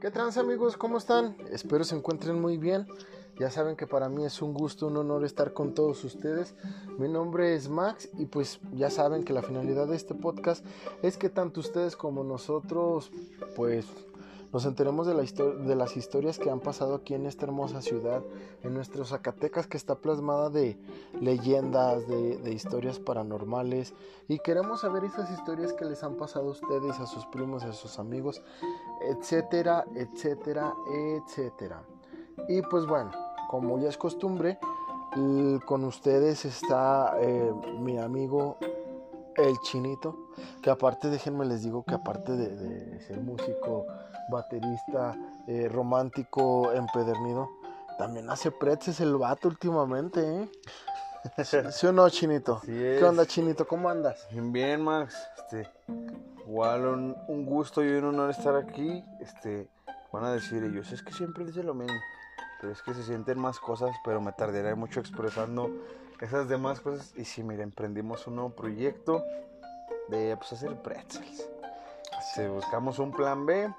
¿Qué trans amigos? ¿Cómo están? Espero se encuentren muy bien. Ya saben que para mí es un gusto, un honor estar con todos ustedes. Mi nombre es Max y pues ya saben que la finalidad de este podcast es que tanto ustedes como nosotros pues nos enteremos de, la de las historias que han pasado aquí en esta hermosa ciudad, en nuestro Zacatecas que está plasmada de leyendas, de, de, historias paranormales y queremos saber esas historias que les han pasado a ustedes, a sus primos, a sus amigos, etcétera, etcétera, etcétera. Y pues bueno, como ya es costumbre, con ustedes está eh, mi amigo el chinito, que aparte déjenme les digo que aparte de, de ser músico, baterista, eh, romántico, empedernido. También hace pretzes el vato últimamente, ¿eh? ¿Sí o no, Chinito? ¿Qué onda, Chinito? ¿Cómo andas? Bien, bien, Max. Este, igual un, un, gusto y un honor estar aquí. Este, van a decir ellos, es que siempre dice lo mismo. Pero es que se sienten más cosas, pero me tardaré mucho expresando esas demás cosas. Y sí, mira, emprendimos un nuevo proyecto de pues, hacer pretzels. Este, buscamos un plan B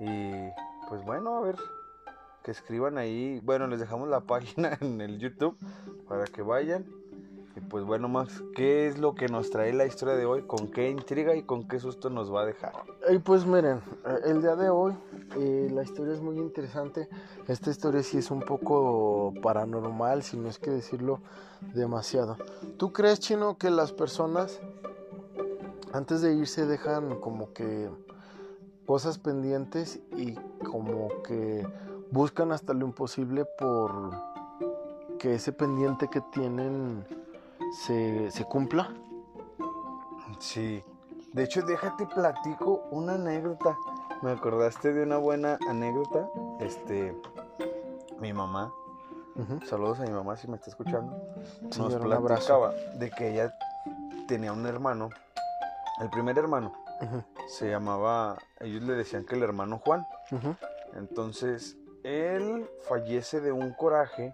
y pues bueno, a ver, que escriban ahí. Bueno, les dejamos la página en el YouTube para que vayan. Y pues bueno, Max, ¿qué es lo que nos trae la historia de hoy? ¿Con qué intriga y con qué susto nos va a dejar? Y pues miren, eh, el día de hoy eh, la historia es muy interesante. Esta historia sí es un poco paranormal, si no es que decirlo demasiado. ¿Tú crees, Chino, que las personas antes de irse dejan como que cosas pendientes y como que buscan hasta lo imposible por que ese pendiente que tienen se, se cumpla. Sí. De hecho, déjate platico una anécdota. Me acordaste de una buena anécdota. Este, mi mamá. Saludos a mi mamá si me está escuchando. Nos platicaba de que ella tenía un hermano, el primer hermano, se llamaba, ellos le decían que el hermano Juan. Entonces, él fallece de un coraje,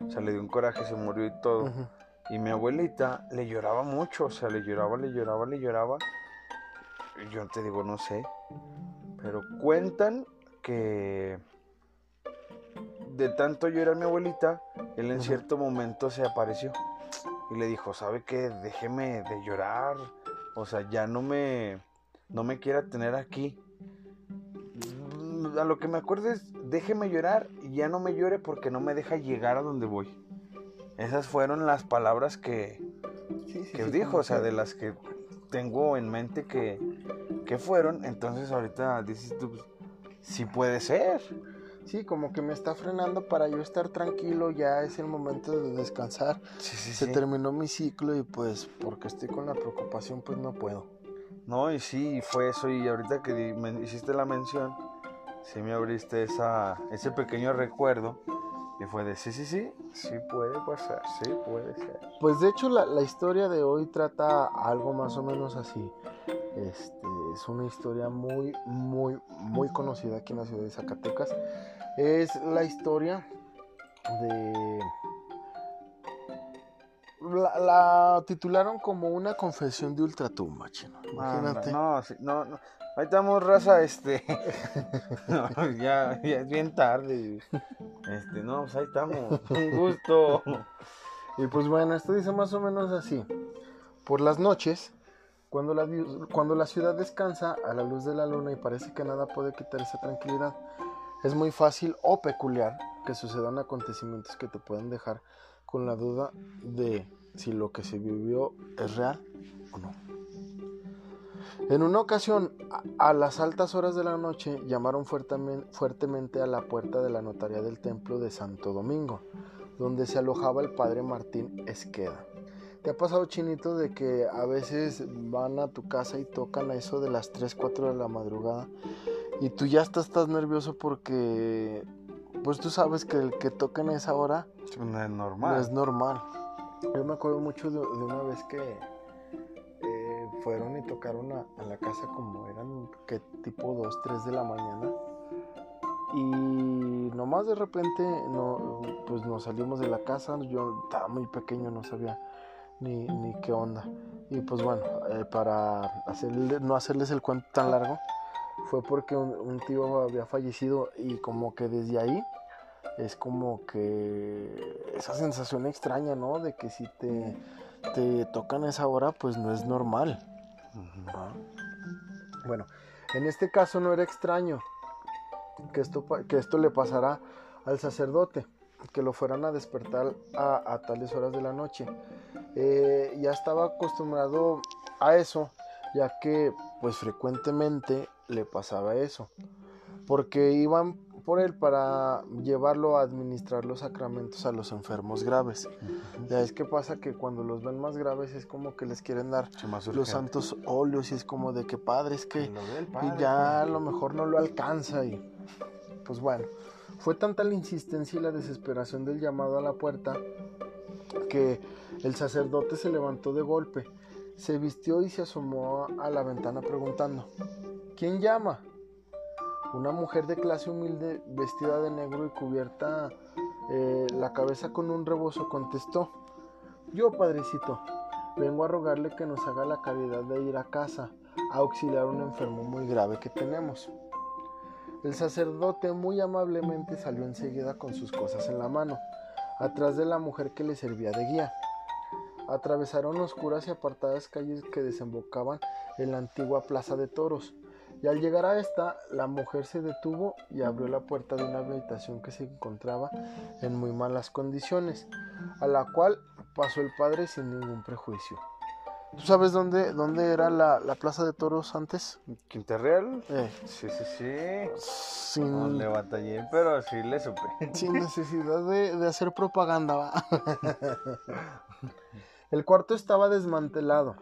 o sea, le dio un coraje, se murió y todo. Y mi abuelita le lloraba mucho, o sea, le lloraba, le lloraba, le lloraba. Yo te digo, no sé. Pero cuentan que de tanto llorar mi abuelita, él en cierto momento se apareció. Y le dijo, ¿sabe qué? Déjeme de llorar. O sea, ya no me no me quiera tener aquí. A lo que me acuerdo es, déjeme llorar y ya no me llore porque no me deja llegar a donde voy. Esas fueron las palabras que, que dijo, o sea, de las que tengo en mente que, que fueron. Entonces ahorita dices tú, pues, sí puede ser. Sí, como que me está frenando para yo estar tranquilo, ya es el momento de descansar. Se terminó mi ciclo y pues porque estoy con la preocupación pues no puedo. No, y sí, fue eso. Y ahorita que me hiciste la mención, sí me abriste esa, ese pequeño recuerdo. Y fue de sí, sí, sí, sí puede pasar, sí puede ser. Pues de hecho la, la historia de hoy trata algo más o menos así. Este, es una historia muy, muy, muy conocida aquí en la ciudad de Zacatecas. Es la historia de la, titularon como una confesión de ultratumba, chino. Imagínate. no, no, no. Ahí estamos, raza, este. ya, ya, es bien tarde. Este, no, pues ahí estamos. Un gusto. Y pues bueno, esto dice más o menos así. Por las noches, cuando la, cuando la ciudad descansa a la luz de la luna y parece que nada puede quitar esa tranquilidad, es muy fácil o peculiar que sucedan acontecimientos que te pueden dejar con la duda de si lo que se vivió es real o no. En una ocasión, a las altas horas de la noche, llamaron fuertemente a la puerta de la notaría del templo de Santo Domingo, donde se alojaba el padre Martín Esqueda. ¿Te ha pasado, Chinito, de que a veces van a tu casa y tocan a eso de las 3, 4 de la madrugada y tú ya estás, estás nervioso porque, pues tú sabes que el que toquen a esa hora no es normal. No es normal. Yo me acuerdo mucho de, una vez que fueron y tocaron a, la casa como eran que tipo 2, 3 de la mañana. Y nomás de repente no, pues nos salimos de la casa. Yo estaba muy pequeño, no sabía ni, ni qué onda. Y pues bueno, eh, para hacerle, no hacerles el cuento tan largo, fue porque un, tío había fallecido y como que desde ahí es como que esa sensación extraña, ¿no? De que si te, te tocan esa hora, pues no es normal. Bueno, en este caso no era extraño que esto, que esto le pasara al sacerdote, que lo fueran a despertar a, tales horas de la noche. Eh, ya estaba acostumbrado a eso, ya que pues frecuentemente le pasaba eso, porque iban por él para llevarlo a administrar los sacramentos a los enfermos graves. Ya es que pasa que cuando los ven más graves es como que les quieren dar los santos óleos y es como de que padre es que y ya a lo mejor no lo alcanza y pues bueno, fue tanta la insistencia y la desesperación del llamado a la puerta que el sacerdote se levantó de golpe, se vistió y se asomó a la ventana preguntando, ¿quién llama? Una mujer de clase humilde, vestida de negro y cubierta eh, la cabeza con un rebozo, contestó, yo, padrecito, vengo a rogarle que nos haga la caridad de ir a casa a auxiliar a un enfermo muy grave que tenemos. El sacerdote muy amablemente salió enseguida con sus cosas en la mano, atrás de la mujer que le servía de guía. Atravesaron oscuras y apartadas calles que desembocaban en la antigua plaza de toros, y al llegar a esta, la mujer se detuvo y abrió la puerta de una habitación que se encontraba en muy malas condiciones, a la cual pasó el padre sin ningún prejuicio. ¿Tú sabes dónde, dónde era la, plaza de toros antes? ¿Quinterreal? Eh. Sí, sí, sí. Sin... No le batallé, pero sí le supe. Sin necesidad de, de hacer propaganda, ¿va? El cuarto estaba desmantelado,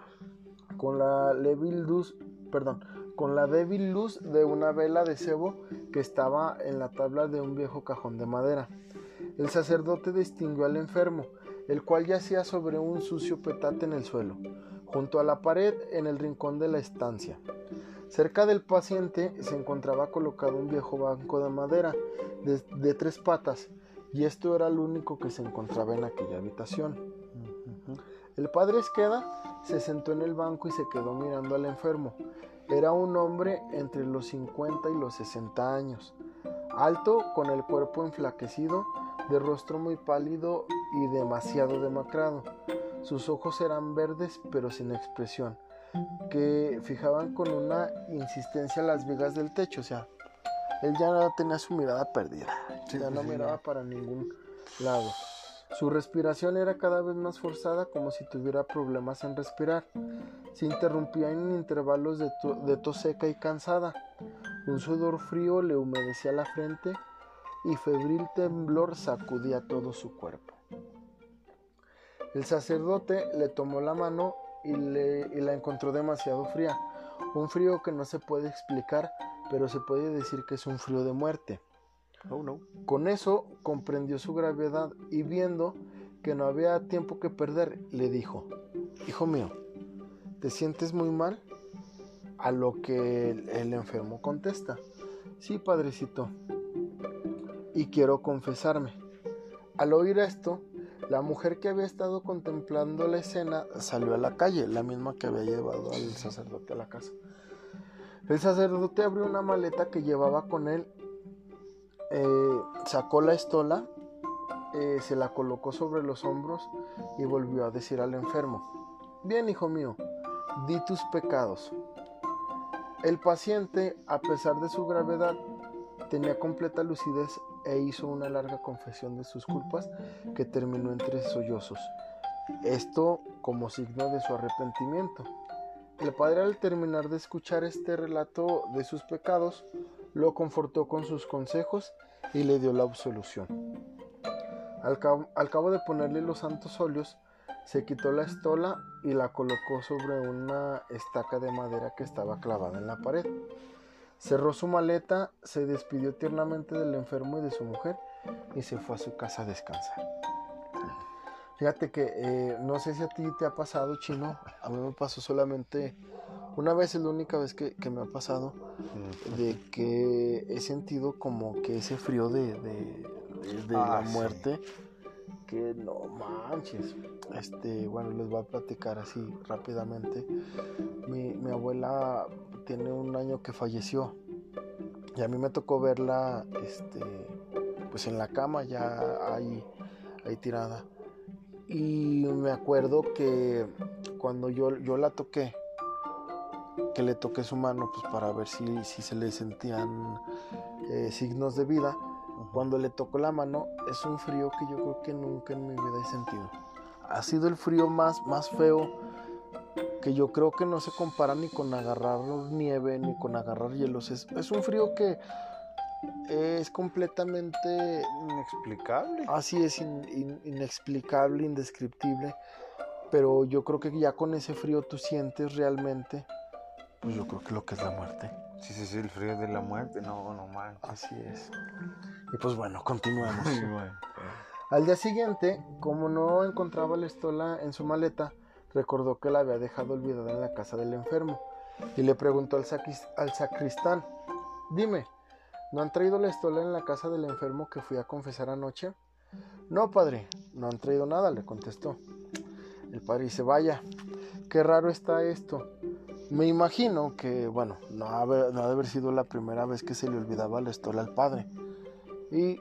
con la luz, perdón, con la débil luz de una vela de cebo que estaba en la tabla de un viejo cajón de madera. El sacerdote distinguió al enfermo, el cual yacía sobre un sucio petate en el suelo, junto a la pared en el rincón de la estancia. Cerca del paciente se encontraba colocado un viejo banco de madera de, de tres patas, y esto era lo único que se encontraba en aquella habitación. El padre Esqueda se sentó en el banco y se quedó mirando al enfermo, era un hombre entre los 50 y los 60 años, alto, con el cuerpo enflaquecido, de rostro muy pálido y demasiado demacrado. Sus ojos eran verdes pero sin expresión, que fijaban con una insistencia las vigas del techo, o sea, él ya tenía su mirada perdida, ya no miraba para ningún lado. Su respiración era cada vez más forzada como si tuviera problemas en respirar. Se interrumpía en intervalos de, tos seca y cansada. Un sudor frío le humedecía la frente y febril temblor sacudía todo su cuerpo. El sacerdote le tomó la mano y, y la encontró demasiado fría, un frío que no se puede explicar, pero se puede decir que es un frío de muerte. Con eso comprendió su gravedad y viendo que no había tiempo que perder, le dijo, Hijo mío, ¿te sientes muy mal? A lo que el, enfermo contesta, Sí, padrecito, y quiero confesarme. Al oír esto, la mujer que había estado contemplando la escena salió a la calle, la misma que había llevado al sacerdote a la casa. El sacerdote abrió una maleta que llevaba con él eh, sacó la estola, eh, se la colocó sobre los hombros y volvió a decir al enfermo, bien hijo mío, di tus pecados. El paciente, a pesar de su gravedad, tenía completa lucidez e hizo una larga confesión de sus culpas que terminó entre sollozos. Esto como signo de su arrepentimiento. El padre al terminar de escuchar este relato de sus pecados, lo confortó con sus consejos y le dio la absolución. Al cabo, de ponerle los santos óleos, se quitó la estola y la colocó sobre una estaca de madera que estaba clavada en la pared. Cerró su maleta, se despidió tiernamente del enfermo y de su mujer y se fue a su casa a descansar. Fíjate que eh, no sé si a ti te ha pasado, chino. A mí me pasó solamente una vez es la única vez que, me ha pasado de que he sentido como que ese frío de, de, la ah, muerte. Que no manches. Este, bueno, les voy a platicar así rápidamente. Mi, mi abuela tiene un año que falleció. Y a mí me tocó verla este, pues en la cama ya ahí, ahí tirada. Y me acuerdo que cuando yo, yo la toqué, que le toqué su mano pues para ver si, si se le sentían eh, signos de vida. Cuando le tocó la mano es un frío que yo creo que nunca en mi vida he sentido. Ha sido el frío más, más feo que yo creo que no se compara ni con agarrar nieve ni con agarrar hielos. Es, es un frío que es completamente inexplicable. Así es, inexplicable, indescriptible. Pero yo creo que ya con ese frío tú sientes realmente, pues yo creo que lo que es la muerte. Sí, sí, sí, el frío de la muerte, no, no mal. Así es. Y pues bueno, continuemos. Al día siguiente, como no encontraba la estola en su maleta, recordó que la había dejado olvidada en la casa del enfermo y le preguntó al, al sacristán, dime, ¿no han traído la estola en la casa del enfermo que fui a confesar anoche? No, padre, no han traído nada, le contestó. El padre dice, vaya, qué raro está esto. Me imagino que, bueno, no ha, no ha de haber sido la primera vez que se le olvidaba la estola al padre. Y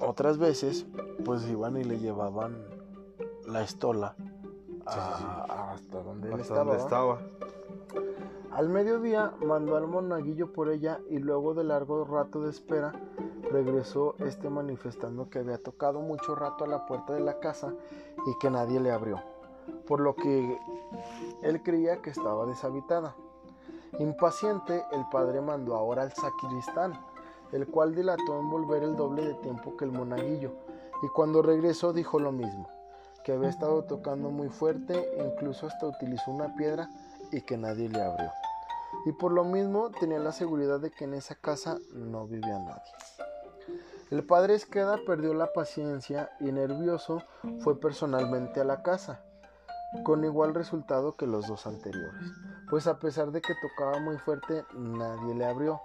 otras veces, pues iban y le llevaban la estola hasta donde él estaba. Al mediodía mandó al monaguillo por ella y luego de largo rato de espera regresó este manifestando que había tocado mucho rato a la puerta de la casa y que nadie le abrió, por lo que él creía que estaba deshabitada. Impaciente, el padre mandó ahora al sacristán, el cual dilató en volver el doble de tiempo que el monaguillo, y cuando regresó dijo lo mismo que había estado tocando muy fuerte, incluso hasta utilizó una piedra y que nadie le abrió. Y por lo mismo tenía la seguridad de que en esa casa no vivía nadie. El padre Esqueda perdió la paciencia y nervioso fue personalmente a la casa, con igual resultado que los dos anteriores, pues a pesar de que tocaba muy fuerte nadie le abrió,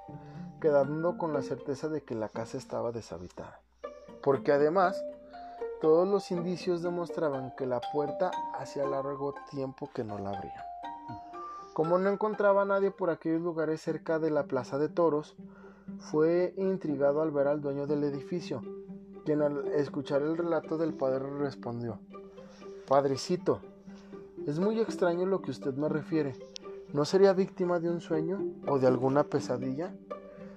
quedando con la certeza de que la casa estaba deshabitada. Porque además todos los indicios demostraban que la puerta hacía largo tiempo que no la abría. Como no encontraba a nadie por aquellos lugares cerca de la plaza de toros, fue intrigado al ver al dueño del edificio, quien al escuchar el relato del padre respondió, Padrecito, es muy extraño lo que usted me refiere. ¿No sería víctima de un sueño o de alguna pesadilla?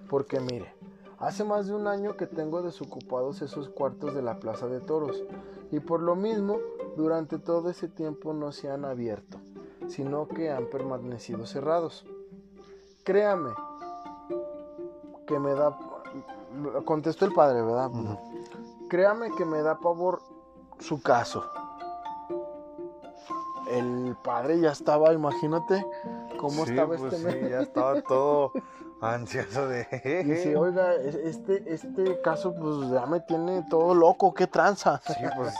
Porque mire, Hace más de un año que tengo desocupados esos cuartos de la Plaza de Toros y por lo mismo durante todo ese tiempo no se han abierto, sino que han permanecido cerrados. Créame que me da... Contestó el padre, ¿verdad? Créame que me da pavor su caso. El padre ya estaba, imagínate cómo estaba pues este sí, ya estaba todo ansioso de. Dice, oiga, este, este caso, pues ya me tiene todo loco, qué tranza. Sí, pues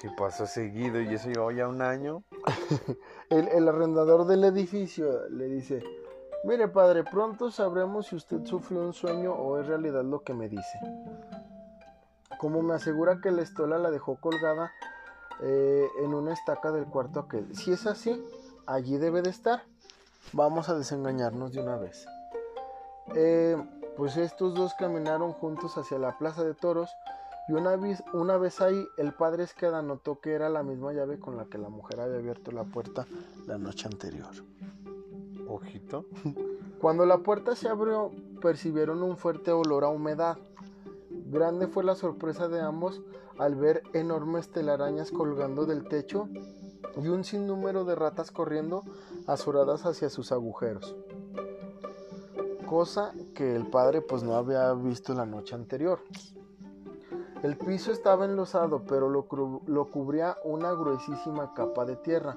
sí pasó seguido y eso llevó ya un año. el, el arrendador del edificio le dice: Mire, padre, pronto sabremos si usted sufrió un sueño o es realidad lo que me dice. Como me asegura que la estola la dejó colgada eh, en una estaca del cuarto aquel. Si es así, allí debe de estar. Vamos a desengañarnos de una vez. Eh, pues estos dos caminaron juntos hacia la plaza de toros y una vez, una vez ahí el padre Esqueda notó que era la misma llave con la que la mujer había abierto la puerta la noche anterior. Ojito. Cuando la puerta se abrió, percibieron un fuerte olor a humedad. Grande fue la sorpresa de ambos al ver enormes telarañas colgando del techo y un sinnúmero de ratas corriendo azuradas hacia sus agujeros cosa que el padre pues no había visto la noche anterior. El piso estaba enlosado, pero lo, cubría una gruesísima capa de tierra,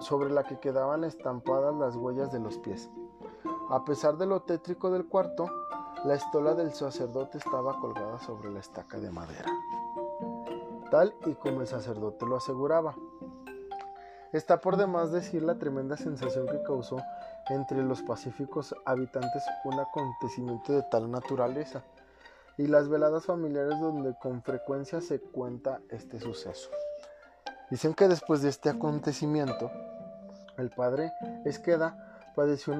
sobre la que quedaban estampadas las huellas de los pies. A pesar de lo tétrico del cuarto, la estola del sacerdote estaba colgada sobre la estaca de madera, tal y como el sacerdote lo aseguraba. Está por demás decir la tremenda sensación que causó entre los pacíficos habitantes un acontecimiento de tal naturaleza y las veladas familiares donde con frecuencia se cuenta este suceso. Dicen que después de este acontecimiento, el padre Esqueda padeció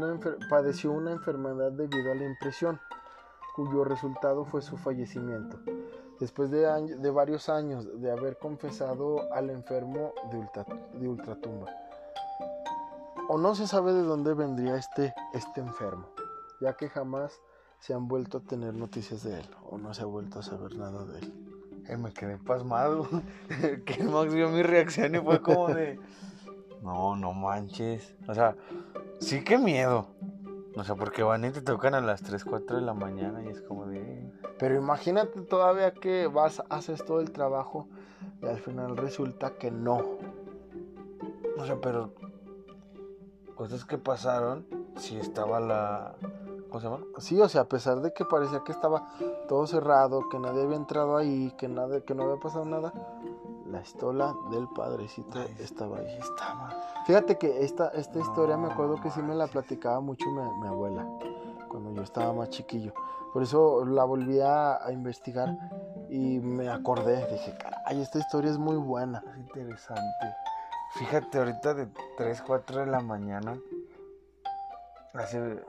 una, enfermedad debido a la impresión, cuyo resultado fue su fallecimiento, después de, de varios años de haber confesado al enfermo de, de ultratumba. O no se sabe de dónde vendría este, este enfermo, ya que jamás se han vuelto a tener noticias de él, o no se ha vuelto a saber nada de él. Eh, me quedé pasmado. que Max vio mi reacción y fue como de. No, no manches. O sea, sí que miedo. O sea, porque van y te tocan a las 3, 4 de la mañana y es como de... Pero imagínate todavía que vas, haces todo el trabajo y al final resulta que no. O sea, pero cosas que pasaron, si estaba la... ¿Cómo se llama? Sí, o sea, a pesar de que parecía que estaba todo cerrado, que nadie había entrado ahí, que, nada, que no había pasado nada, la estola del padrecito estaba ahí. Estaba. Fíjate que esta, esta historia me acuerdo que sí me la platicaba mucho mi, abuela cuando yo estaba más chiquillo. Por eso la volví a, investigar y me acordé. Dije, caray, esta historia es muy buena. Es interesante. Fíjate, ahorita de 3, 4 de la mañana. Hace.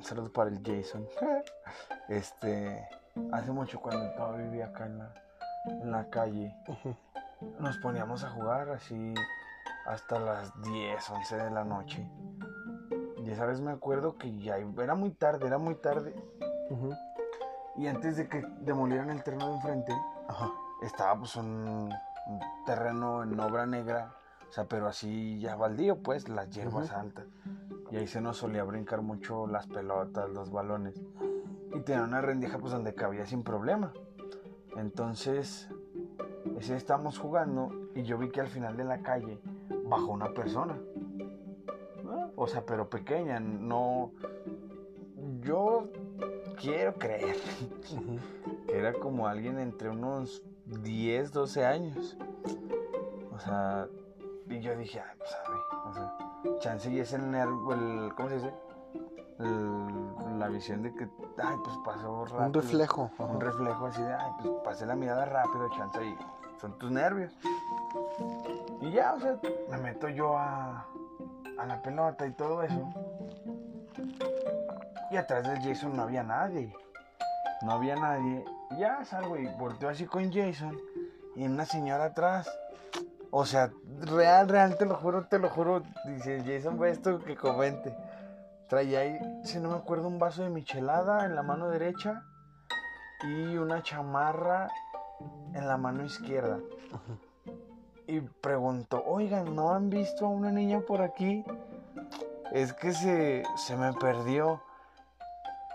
Saludos para el Jason. Este. Hace mucho cuando todavía vivía acá en la, en la calle nos poníamos a jugar así hasta las 10, 11 de la noche. Y esa vez me acuerdo que ya era muy tarde, era muy tarde. Y antes de que demolieran el terreno de enfrente, estaba pues un, terreno en obra negra, o sea, pero así ya baldío, pues, las hierbas altas. Y ahí se nos solía brincar mucho las pelotas, los balones. Y tenía una rendija pues donde cabía sin problema. Entonces, ese estábamos jugando y yo vi que al final de la calle bajó una persona. O sea, pero pequeña, no... Yo quiero creer que era como alguien entre unos 10, 12 años. O sea, y yo dije, ay, pues a ver, o sea, chance y es el nervio, el, ¿cómo se dice? La visión de que, ay, pues pasó rápido. Un reflejo. Un reflejo así de, ay, pues pasé la mirada rápido, chance y son tus nervios. Y ya, o sea, me meto yo a, a la pelota y todo eso. Y atrás del Jason no había nadie. No había nadie. Ya salgo y volteo así con Jason. Y una señora atrás. O sea, real, real, te lo juro, te lo juro. Dice Jason, ve esto que comente. Traía ahí, si no me acuerdo, un vaso de michelada en la mano derecha y una chamarra en la mano izquierda. Y preguntó, oigan, ¿no han visto a una niña por aquí? Es que se, se me perdió.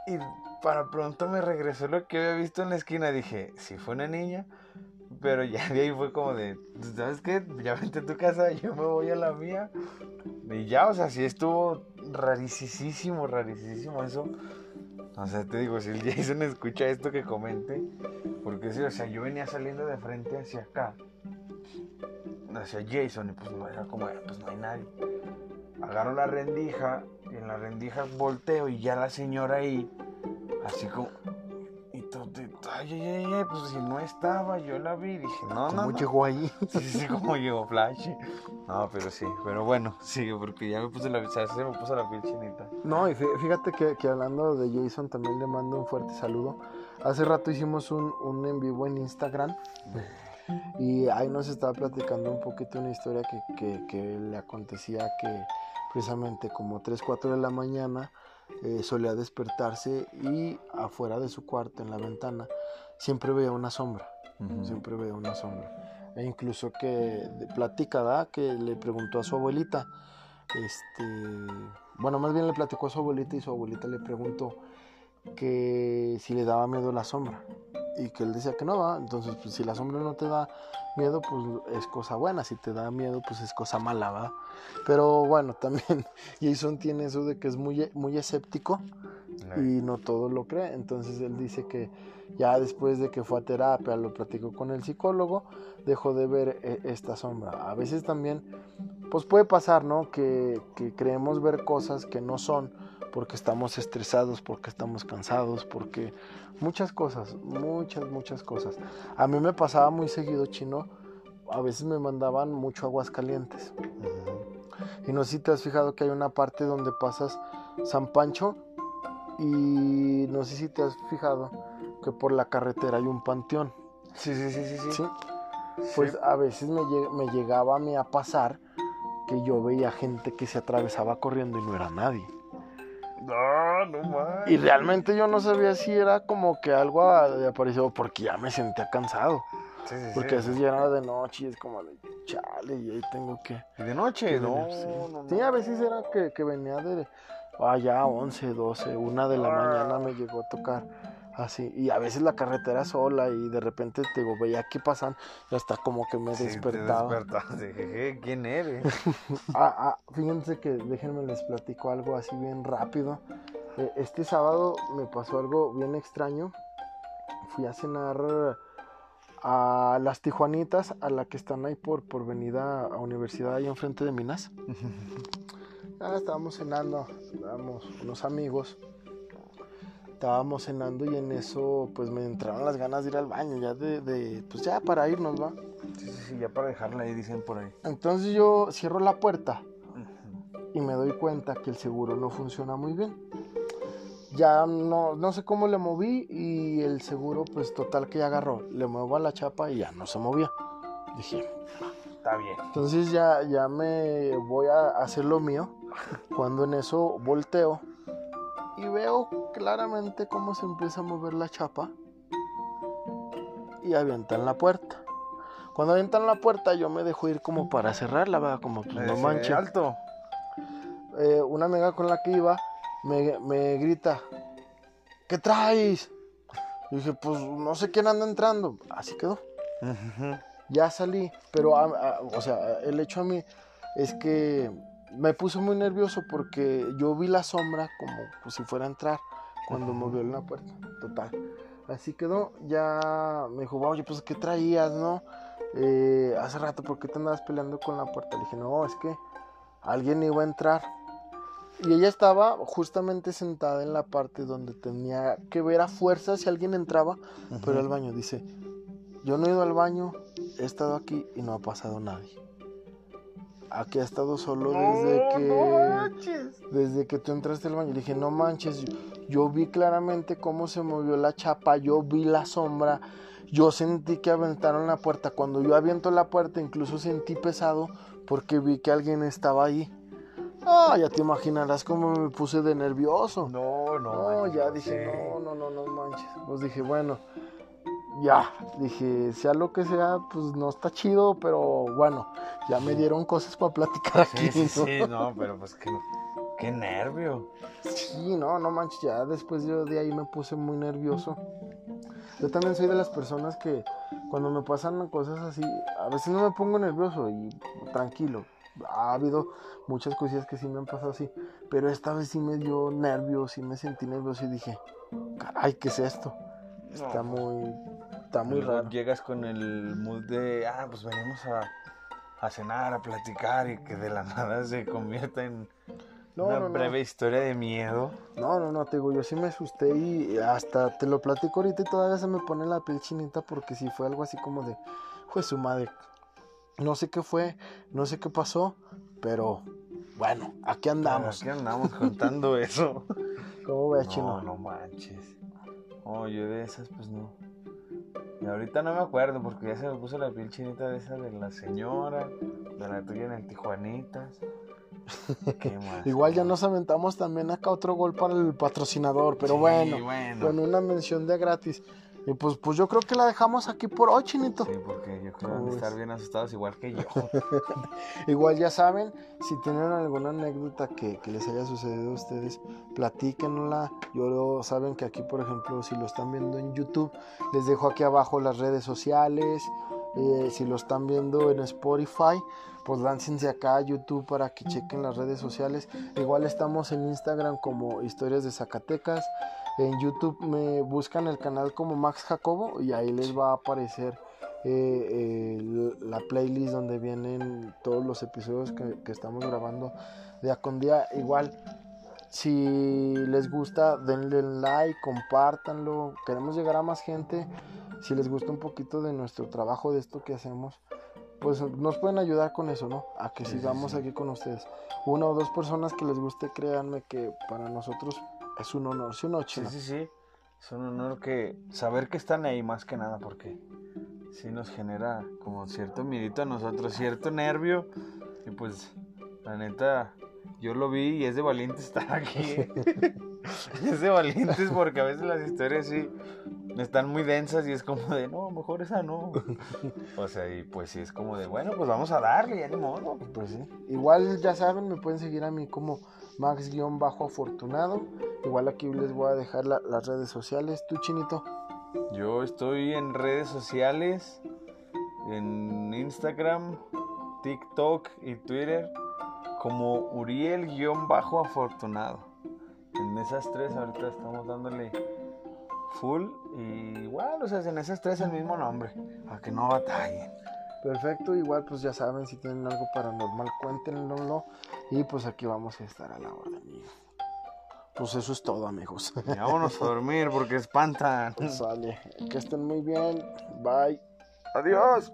Y para pronto me regresó lo que había visto en la esquina. Dije, si fue una niña. Pero ya de ahí fue como de, ¿sabes qué? Ya vente a tu casa, yo me voy a la mía. Y ya, o sea, sí estuvo rarísimo, rarísimo eso. O sea, te digo, si el Jason escucha esto que comente, porque sí, o sea, yo venía saliendo de frente hacia acá, hacia Jason, y pues no era como, pues no hay nadie. Agarro la rendija, y en la rendija volteo, y ya la señora ahí, así como, ay, ay, ay, pues si no estaba, yo la vi, dije, no, ¿Cómo llegó ahí? Sí, sí, como llegó Flash. No, pero sí, pero bueno, sí, porque ya me puse la, se me puso la piel chinita. No, y fíjate que, que, hablando de Jason, también le mando un fuerte saludo. Hace rato hicimos un, un en vivo en Instagram. Y ahí nos estaba platicando un poquito una historia que, que, que le acontecía que precisamente como 3, 4 de la mañana eh, solía despertarse y afuera de su cuarto, en la ventana, siempre veía una sombra. Siempre veía una sombra. E incluso que platica, Que le preguntó a su abuelita, este, bueno, más bien le platicó a su abuelita y su abuelita le preguntó que si le daba miedo la sombra y que él decía que no va, entonces pues, si la sombra no te da miedo, pues es cosa buena, si te da miedo, pues es cosa mala, ¿va? Pero bueno, también Jason tiene eso de que es muy, muy escéptico y no todo lo cree, entonces él dice que ya después de que fue a terapia, lo platicó con el psicólogo, dejó de ver eh, esta sombra. A veces también, pues puede pasar, ¿no? Que, que creemos ver cosas que no son porque estamos estresados, porque estamos cansados, porque muchas cosas, muchas, muchas cosas. A mí me pasaba muy seguido chino, a veces me mandaban mucho aguas calientes. Y no sé si te has fijado que hay una parte donde pasas San Pancho Y no sé si te has fijado que por la carretera hay un panteón. Sí, sí, sí, sí. sí. ¿sí? Pues a veces me, lleg- me llegaba a mí a pasar que yo veía gente que se atravesaba corriendo y no era nadie. No, no más. Y realmente yo no sabía si era como que algo había aparecido porque ya me sentía cansado. Sí, sí, Porque sí. a veces ya era de noche y es como de chale y ahí tengo que... ¿Y de noche? No, no, no. Sí, a veces era que, que venía de allá 11, 12, una de la Ah. mañana me llegó a tocar así. Y a veces la carretera sola y de repente te digo, veía que pasan y hasta como que me Sí, te despertaba. Dije, "¿Qué? ¿quién eres? Ah, ah, fíjense que déjenme les platico algo así bien rápido. Eh, Este sábado me pasó algo bien extraño. Fui a cenar a las Tijuanitas, a la que están ahí por, por venida a Universidad, ahí enfrente de Minas. Ah, estábamos cenando, estábamos unos amigos. Estábamos cenando y en eso pues me entraron las ganas de ir al baño, ya de, de pues ya para irnos, ¿va? Sí, sí, sí, ya para dejarla ahí, dicen por ahí. Entonces yo cierro la puerta y me doy cuenta que el seguro no funciona muy bien. Ya no, no sé cómo le moví y el seguro pues total que ya agarró. Le muevo a la chapa y ya no se movía. Dije, Está bien. entonces ya, ya me voy a hacer lo mío. Cuando en eso volteo y veo claramente cómo se empieza a mover la chapa y avientan la puerta. Cuando avientan la puerta yo me dejo ir como para cerrarla, ¿verdad? Como pues, no manches. Alto. Eh, una amiga con la que iba me, me grita, ¿qué traes? Y dije, pues no sé quién anda entrando. Así quedó. Ya salí, pero, a- a- o sea, el hecho a mí es que me puse muy nervioso porque yo vi la sombra como pues, si fuera a entrar cuando movió la puerta. Total. Así quedó. Ya me dijo, oye, pues ¿qué traías, no? Eh, hace rato, ¿por qué te andabas peleando con la puerta? Le dije, no, es que alguien iba a entrar. Y ella estaba justamente sentada en la parte donde tenía que ver a fuerza si alguien entraba, pero al baño. Dice, yo no he ido al baño, he estado aquí y no ha pasado nadie. Aquí ha estado solo desde que desde que tú entraste al baño. Le dije, no manches, yo, yo vi claramente cómo se movió la chapa, yo vi la sombra, yo sentí que aventaron la puerta. Cuando yo aviento la puerta, incluso sentí pesado porque vi que alguien estaba ahí. Ah, ya te imaginarás cómo me puse de nervioso. No, no. No, manches, ya no dije, no, no, no, no manches. Pues dije, bueno, ya. Dije, sea lo que sea, pues no está chido, pero bueno, ya me dieron cosas para platicar aquí. Sí, sí, ¿no? sí, no, pero pues qué, qué nervio. Sí, no, no manches, ya después yo de ahí me puse muy nervioso. Yo también soy de las personas que cuando me pasan cosas así, a veces no me pongo nervioso y tranquilo. Ha habido muchas cosillas que sí me han pasado así, pero esta vez sí me dio nervios, sí me sentí nervioso y dije, caray, ¿qué es esto? Está muy, está muy luego raro. Llegas con el mood de, ah, pues venimos a, a cenar, a platicar y que de la nada se convierta en No, una no, no. breve historia de miedo. No, no, no, te digo, yo sí me asusté y hasta te lo platico ahorita y todavía se me pone la piel chinita porque sí fue algo así como de, fue su madre. No sé qué fue, no sé qué pasó, pero bueno, aquí andamos. ¿Qué andamos contando eso? ¿Cómo ve, No, chino? no manches. No, yo de esas, pues no. Y ahorita no me acuerdo porque ya se me puso la piel chinita de esa de la señora, de la tuya en el Tijuanitas. ¿Qué más? Igual ya nos aventamos también acá otro gol para el patrocinador, pero Sí, bueno, bueno. con una mención de gratis. Y pues, pues yo creo que la dejamos aquí por hoy, chinito. Sí, porque yo creo que van a ¿Cómo estar bien asustados igual que yo. Igual ya saben, si tienen alguna anécdota que, que les haya sucedido a ustedes, platíquenla. Yo saben que aquí, por ejemplo, si lo están viendo en YouTube, les dejo aquí abajo las redes sociales. Eh, si lo están viendo en Spotify, pues láncense acá a YouTube para que chequen las redes sociales. Igual estamos en Instagram como Historias de Zacatecas. En YouTube me buscan el canal como Max Jacobo y ahí les va a aparecer eh, eh, la playlist donde vienen todos los episodios que, que estamos grabando día con día. Igual, si les gusta, denle like, compártanlo. Queremos llegar a más gente. Si les gusta un poquito de nuestro trabajo, de esto que hacemos, pues nos pueden ayudar con eso, ¿no? A que sí, sigamos sí. aquí con ustedes. Una o dos personas que les guste, créanme que para nosotros es un honor, ¿sí o no, Chino? Sí, sí, sí. Es un honor que saber que están ahí más que nada porque sí nos genera como cierto miedito a nosotros, cierto nervio y pues la neta yo lo vi y es de valiente estar aquí. ¿eh? es de valientes porque a veces las historias sí están muy densas y es como de, no, mejor esa no. O sea, y pues sí es como de, bueno, pues vamos a darle, ya ni modo. Pues sí. Igual ya saben, me pueden seguir a mí como Max-afortunado. Igual aquí les voy a dejar las redes sociales. ¿Tú, Chinito? Yo estoy en redes sociales, en Instagram, TikTok y Twitter como Uriel-afortunado. En esas tres ahorita estamos dándole full y igual, o sea, en esas tres el mismo nombre, para que no batallen. Perfecto, igual pues ya saben, si tienen algo paranormal, cuéntenlo. Y pues aquí vamos a estar a la orden. pues eso es todo, amigos. vámonos a dormir porque espantan. Pues sale. Que estén muy bien. Bye. Adiós.